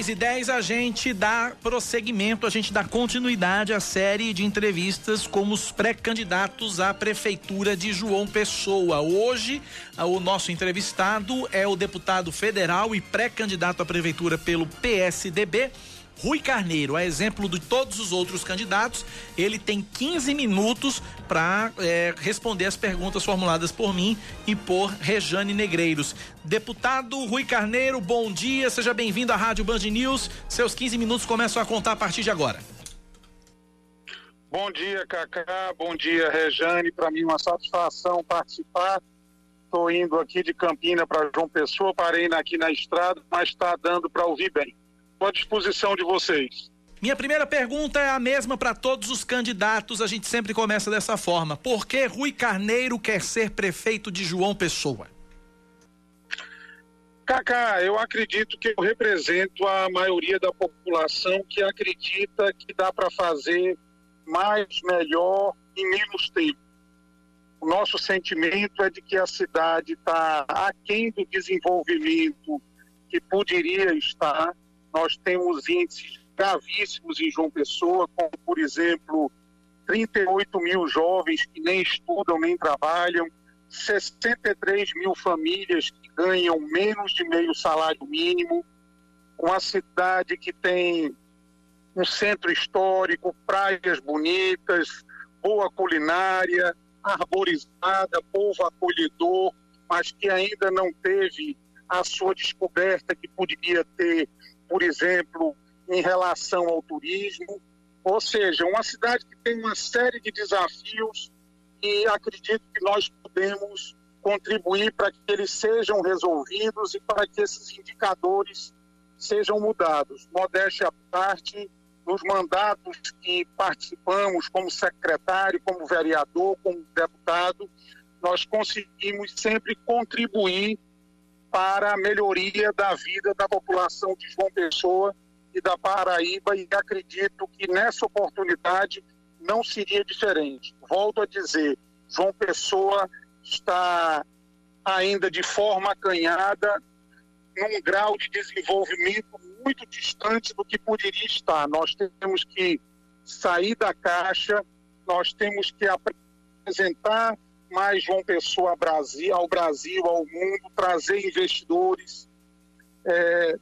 10 e 10 a gente dá prosseguimento, a gente dá continuidade à série de entrevistas com os pré-candidatos à prefeitura de João Pessoa. Hoje, o nosso entrevistado é o deputado federal e pré-candidato à prefeitura pelo PSDB, Rui Carneiro, a exemplo de todos os outros candidatos, ele tem 15 minutos para é, responder as perguntas formuladas por mim e por Rejane Negreiros. Deputado Rui Carneiro, bom dia, seja bem-vindo à Rádio Band News. Seus 15 minutos começam a contar a partir de agora. Bom dia, Cacá. Bom dia, Rejane. Para mim, uma satisfação participar. Estou indo aqui de Campina para João Pessoa, parei aqui na estrada, mas está dando para ouvir bem à disposição de vocês. Minha primeira pergunta é a mesma para todos os candidatos, a gente sempre começa dessa forma. Por que Rui Carneiro quer ser prefeito de João Pessoa? Cacá, eu acredito que eu represento a maioria da população que acredita que dá para fazer mais, melhor em menos tempo. O nosso sentimento é de que a cidade está aquém do desenvolvimento que poderia estar nós temos índices gravíssimos em João Pessoa, como, por exemplo, 38 mil jovens que nem estudam nem trabalham, 63 mil famílias que ganham menos de meio salário mínimo, uma cidade que tem um centro histórico, praias bonitas, boa culinária, arborizada, povo acolhedor, mas que ainda não teve a sua descoberta que poderia ter por exemplo, em relação ao turismo. Ou seja, uma cidade que tem uma série de desafios e acredito que nós podemos contribuir para que eles sejam resolvidos e para que esses indicadores sejam mudados. Modéstia à parte, nos mandatos que participamos como secretário, como vereador, como deputado, nós conseguimos sempre contribuir para a melhoria da vida da população de João Pessoa e da Paraíba e acredito que nessa oportunidade não seria diferente. Volto a dizer, João Pessoa está ainda de forma acanhada, num grau de desenvolvimento muito distante do que poderia estar. Nós temos que sair da caixa, nós temos que apresentar mais João Pessoa Brasil, ao Brasil, ao mundo, trazer investidores, é,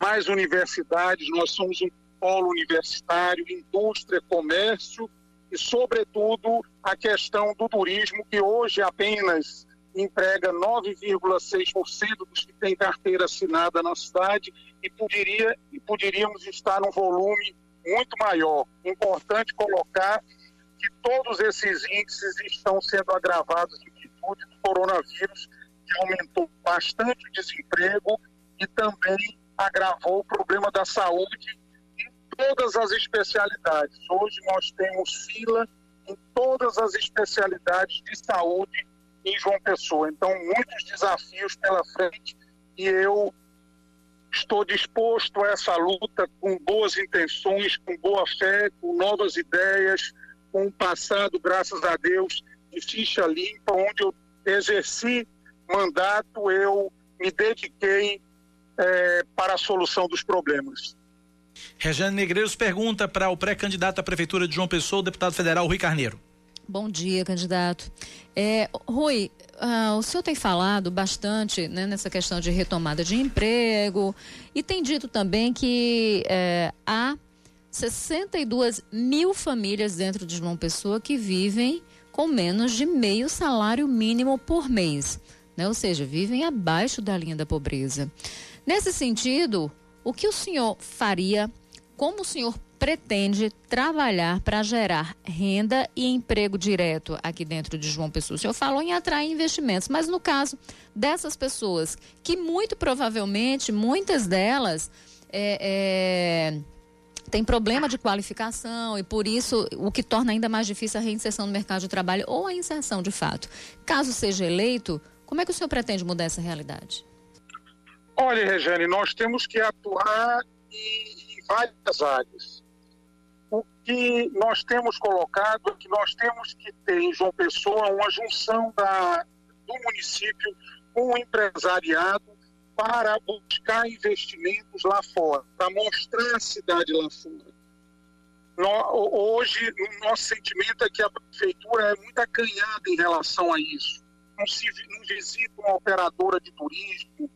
mais universidades. Nós somos um polo universitário, indústria, comércio e, sobretudo, a questão do turismo, que hoje apenas emprega 9,6% dos que têm carteira assinada na cidade e, poderia, e poderíamos estar num volume muito maior. Importante colocar que todos esses índices estão sendo agravados em virtude do coronavírus, que aumentou bastante o desemprego e também agravou o problema da saúde em todas as especialidades. Hoje nós temos fila em todas as especialidades de saúde em João Pessoa. Então, muitos desafios pela frente e eu estou disposto a essa luta com boas intenções, com boa fé, com novas ideias, com um passado, graças a Deus, de ficha limpa, onde eu exerci mandato, eu me dediquei é, para a solução dos problemas. Regiane Negreiros pergunta para o pré-candidato à Prefeitura de João Pessoa, o deputado federal Rui Carneiro. Bom dia, candidato. É, Rui, uh, o senhor tem falado bastante né, nessa questão de retomada de emprego e tem dito também que é, há 62 mil famílias dentro de João Pessoa que vivem com menos de meio salário mínimo por mês, né? ou seja, vivem abaixo da linha da pobreza. Nesse sentido, o que o senhor faria, como o senhor pretende trabalhar para gerar renda e emprego direto aqui dentro de João Pessoa? O senhor falou em atrair investimentos, mas no caso dessas pessoas, que muito provavelmente, muitas delas, é, é tem problema de qualificação e por isso o que torna ainda mais difícil a reinserção no mercado de trabalho ou a inserção de fato. Caso seja eleito, como é que o senhor pretende mudar essa realidade? Olha, Regiane, nós temos que atuar em, várias áreas. O que nós temos colocado é que nós temos que ter em João Pessoa uma junção da, do município com o empresariado para buscar investimentos lá fora, para mostrar a cidade lá fora. hoje, o nosso sentimento é que a prefeitura é muito acanhada em relação a isso. Não, se, não visita uma operadora de turismo,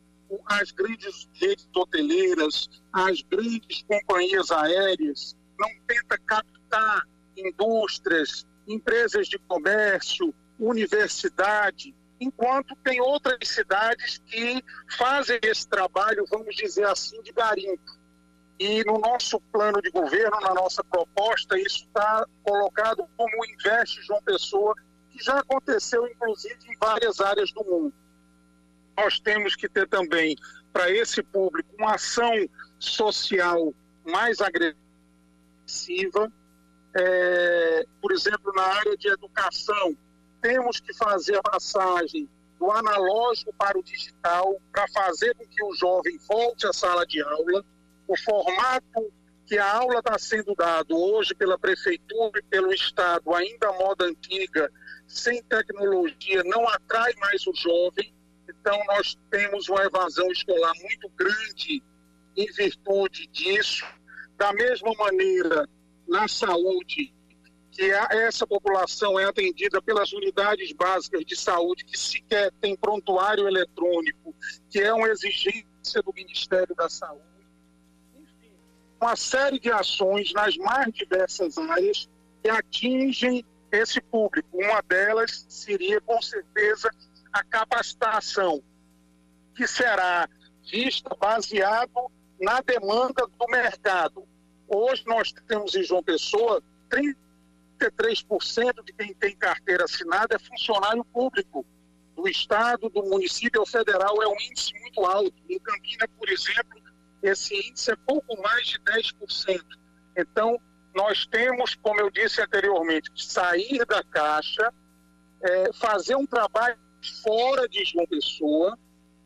as grandes redes hoteleiras, as grandes companhias aéreas, não tenta captar indústrias, empresas de comércio, universidade, enquanto tem outras cidades que fazem esse trabalho, vamos dizer assim, de garimpo. E no nosso plano de governo, na nossa proposta, isso está colocado como Investe João Pessoa, que já aconteceu, inclusive, em várias áreas do mundo. Nós temos que ter também, para esse público, uma ação social mais agressiva. É, por exemplo, na área de educação, temos que fazer a passagem do analógico para o digital para fazer com que o jovem volte à sala de aula. O formato que a aula está sendo dado hoje pela prefeitura e pelo estado, ainda moda antiga, sem tecnologia, não atrai mais o jovem. Então, nós temos uma evasão escolar muito grande em virtude disso. Da mesma maneira, na saúde, que essa população é atendida pelas unidades básicas de saúde, que sequer tem prontuário eletrônico, que é uma exigência do Ministério da Saúde. Enfim, uma série de ações nas mais diversas áreas que atingem esse público. Uma delas seria, com certeza, a capacitação, que será vista baseado na demanda do mercado. Hoje nós temos em João Pessoa 30 33% de quem tem carteira assinada é funcionário público do Estado, do município ou federal. É um índice muito alto. Em Campina, por exemplo, esse índice é pouco mais de 10%. Então, nós temos, como eu disse anteriormente, que sair da caixa, é, fazer um trabalho fora de João Pessoa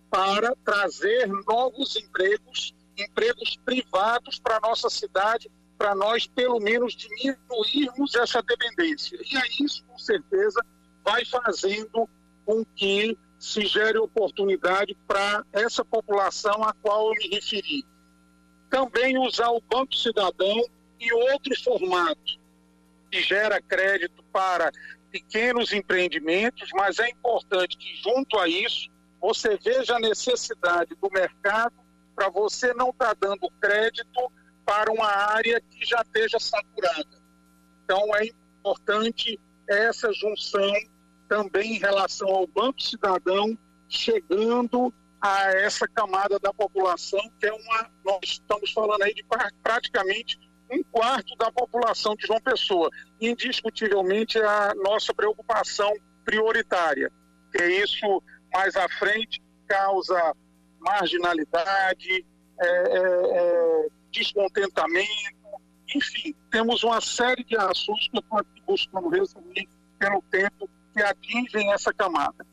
para trazer novos empregos, empregos privados para a nossa cidade para nós, pelo menos, diminuirmos essa dependência. E aí, isso, com certeza, vai fazendo com que se gere oportunidade para essa população a qual eu me referi. Também usar o Banco Cidadão e outros formatos que gera crédito para pequenos empreendimentos, mas é importante que, junto a isso, você veja a necessidade do mercado para você não estar tá dando crédito para uma área que já esteja saturada. Então, é importante essa junção também em relação ao Banco Cidadão, chegando a essa camada da população, que é uma. Nós estamos falando aí de praticamente um quarto da população de João Pessoa. Indiscutivelmente é a nossa preocupação prioritária, que isso mais à frente causa marginalidade, é, é, é, descontentamento, enfim, temos uma série de ações que eu estou aqui buscando resumir pelo tempo que atingem essa camada.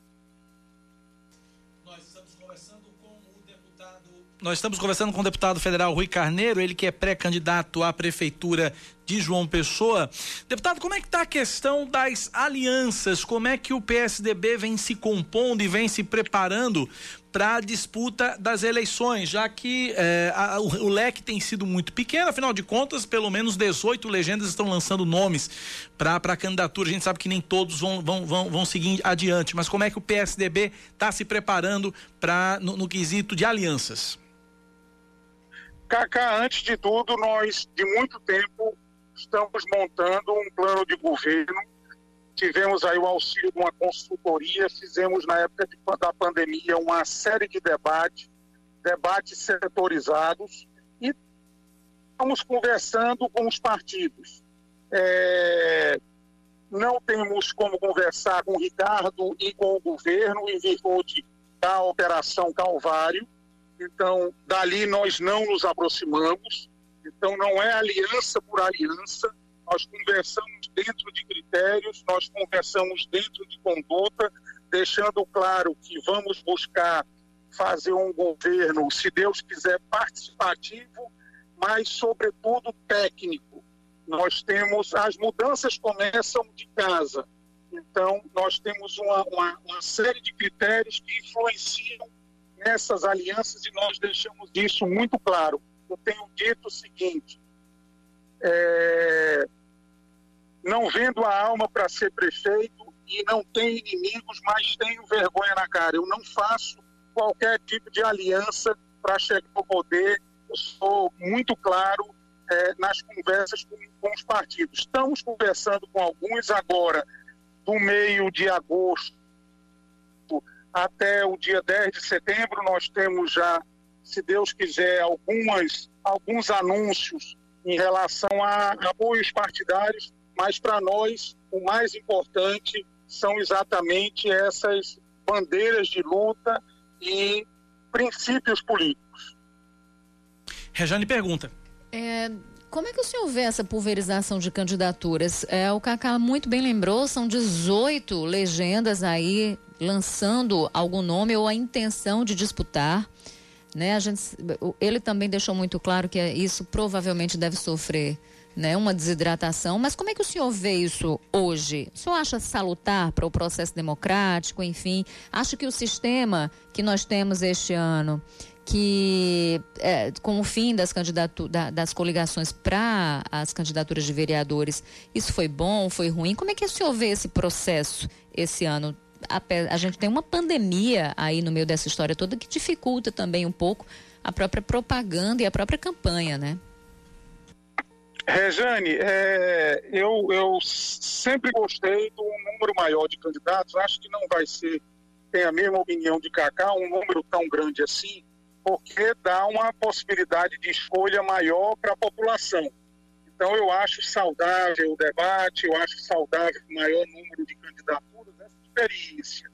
Nós estamos conversando com o deputado. Nós estamos conversando com o deputado federal Rui Carneiro, ele que é pré-candidato à prefeitura de João Pessoa. Deputado, como é que está a questão das alianças? Como é que o PSDB vem se compondo e vem se preparando para a disputa das eleições, já que é, a, o, o, leque tem sido muito pequeno, afinal de contas, pelo menos 18 legendas estão lançando nomes para a candidatura. A gente sabe que nem todos vão, vão, vão, vão seguir adiante, mas como é que o PSDB está se preparando para no, no quesito de alianças? Cacá, antes de tudo, nós de muito tempo estamos montando um plano de governo. Tivemos aí o auxílio de uma consultoria, fizemos na época da pandemia uma série de debates, debates setorizados, e estamos conversando com os partidos. É, não temos como conversar com o Ricardo e com o governo em virtude da Operação Calvário. Então, dali nós não nos aproximamos. Então, não é aliança por aliança, nós conversamos dentro de critérios, nós conversamos dentro de conduta, deixando claro que vamos buscar fazer um governo, se Deus quiser, participativo, mas, sobretudo, técnico. Nós temos, as mudanças começam de casa. Então, nós temos uma, uma, uma série de critérios que influenciam nessas alianças e nós deixamos isso muito claro. Eu tenho dito o seguinte: é, não vendo a alma para ser prefeito e não tenho inimigos, mas tenho vergonha na cara. Eu não faço qualquer tipo de aliança para chegar ao poder. Eu sou muito claro é, nas conversas com, com os partidos. Estamos conversando com alguns agora, do meio de agosto até o dia 10 de setembro, nós temos já, se Deus quiser, algumas, alguns anúncios em relação a apoios partidários, mas para nós o mais importante são exatamente essas bandeiras de luta e princípios políticos. Rejane pergunta. É, como é que o senhor vê essa pulverização de candidaturas? É, o Cacá muito bem lembrou, são 18 legendas aí lançando algum nome ou a intenção de disputar. Né? A gente, ele também deixou muito claro que isso provavelmente deve sofrer né, uma desidratação. Mas como é que o senhor vê isso hoje? O senhor acha salutar para o processo democrático, enfim? Acha que o sistema que nós temos este ano que é, com o fim das, candidatu da, das coligações para as candidaturas de vereadores, isso foi bom, foi ruim? Como é que o senhor vê esse processo esse ano? A, a gente tem uma pandemia aí no meio dessa história toda que dificulta também um pouco a própria propaganda e a própria campanha, né? Rejane, é, eu, eu sempre gostei do número maior de candidatos. Acho que não vai ser, tem a mesma opinião de Cacá, um número tão grande assim porque dá uma possibilidade de escolha maior para a população. Então, eu acho saudável o debate, eu acho saudável o maior número de candidaturas, essa experiência.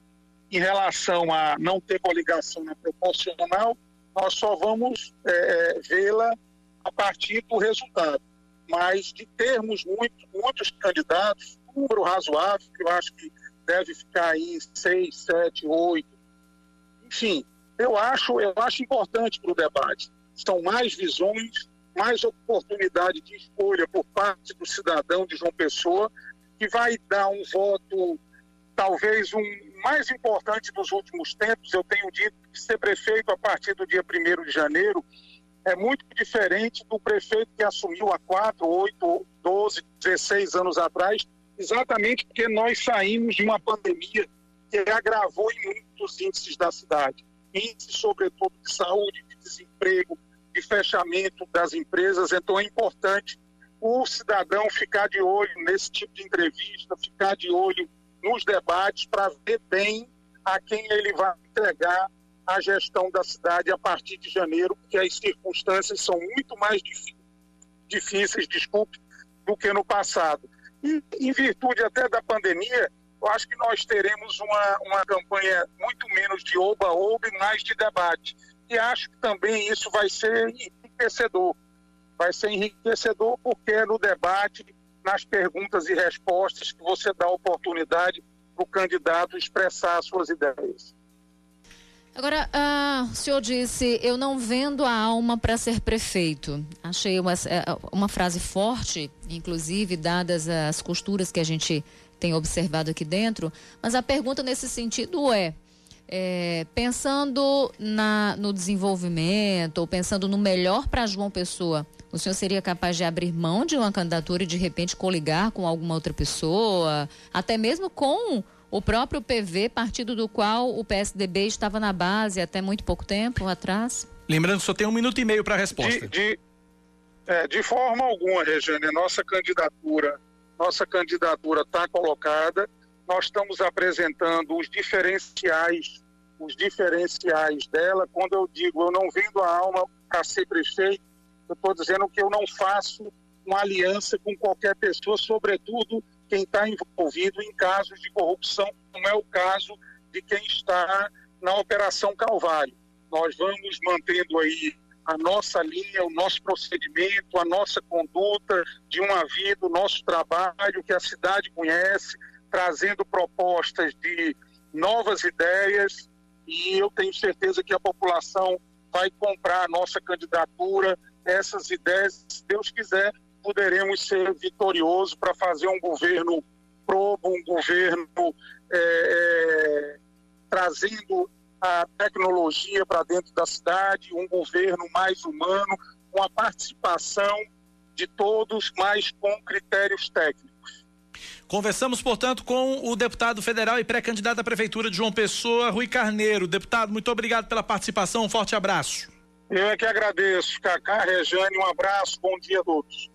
Em relação a não ter coligação na proporcional, nós só vamos é, é, vê-la a partir do resultado. Mas de termos muito, muitos candidatos, um número razoável, que eu acho que deve ficar aí seis, sete, oito, enfim, eu acho, eu acho importante para o debate. São mais visões, mais oportunidade de escolha por parte do cidadão de João Pessoa, que vai dar um voto, talvez um mais importante dos últimos tempos. Eu tenho dito que ser prefeito a partir do dia 1 de janeiro é muito diferente do prefeito que assumiu há 4, 8, 12, 16 anos atrás, exatamente porque nós saímos de uma pandemia que agravou em muitos índices da cidade índice, sobretudo, de saúde, de desemprego, de fechamento das empresas. Então, é importante o cidadão ficar de olho nesse tipo de entrevista, ficar de olho nos debates para ver bem a quem ele vai entregar a gestão da cidade a partir de janeiro, porque as circunstâncias são muito mais difíceis, desculpe, do que no passado. E em virtude até da pandemia, eu acho que nós teremos uma, uma campanha muito menos de oba-oba e mais de debate. E acho que também isso vai ser enriquecedor. Vai ser enriquecedor porque no debate, nas perguntas e respostas, que você dá oportunidade para o candidato expressar suas ideias. Agora, uh, o senhor disse, eu não vendo a alma para ser prefeito. Achei uma, é, uma frase forte, inclusive, dadas as costuras que a gente tem observado aqui dentro, mas a pergunta nesse sentido é, é pensando na, no desenvolvimento ou pensando no melhor para João Pessoa, o senhor seria capaz de abrir mão de uma candidatura e de repente coligar com alguma outra pessoa, até mesmo com o próprio PV, partido do qual o PSDB estava na base até muito pouco tempo atrás? Lembrando que só tem um minuto e meio para a resposta. De, de, é, de forma alguma, Regiane, nossa candidatura nossa candidatura está colocada. Nós estamos apresentando os diferenciais, os diferenciais dela. Quando eu digo eu não vendo a alma para ser prefeito, eu estou dizendo que eu não faço uma aliança com qualquer pessoa, sobretudo quem está envolvido em casos de corrupção, como é o caso de quem está na Operação Calvário. Nós vamos mantendo aí a nossa linha, o nosso procedimento, a nossa conduta de uma vida, o nosso trabalho que a cidade conhece, trazendo propostas de novas ideias e eu tenho certeza que a população vai comprar a nossa candidatura, essas ideias, se Deus quiser, poderemos ser vitoriosos para fazer um governo probo, um governo é, é, trazendo a tecnologia para dentro da cidade, um governo mais humano, com a participação de todos, mas com critérios técnicos. Conversamos, portanto, com o deputado federal e pré-candidato à Prefeitura de João Pessoa, Rui Carneiro. Deputado, muito obrigado pela participação, um forte abraço. Eu é que agradeço, Cacá, Rejane, um abraço, bom dia a todos.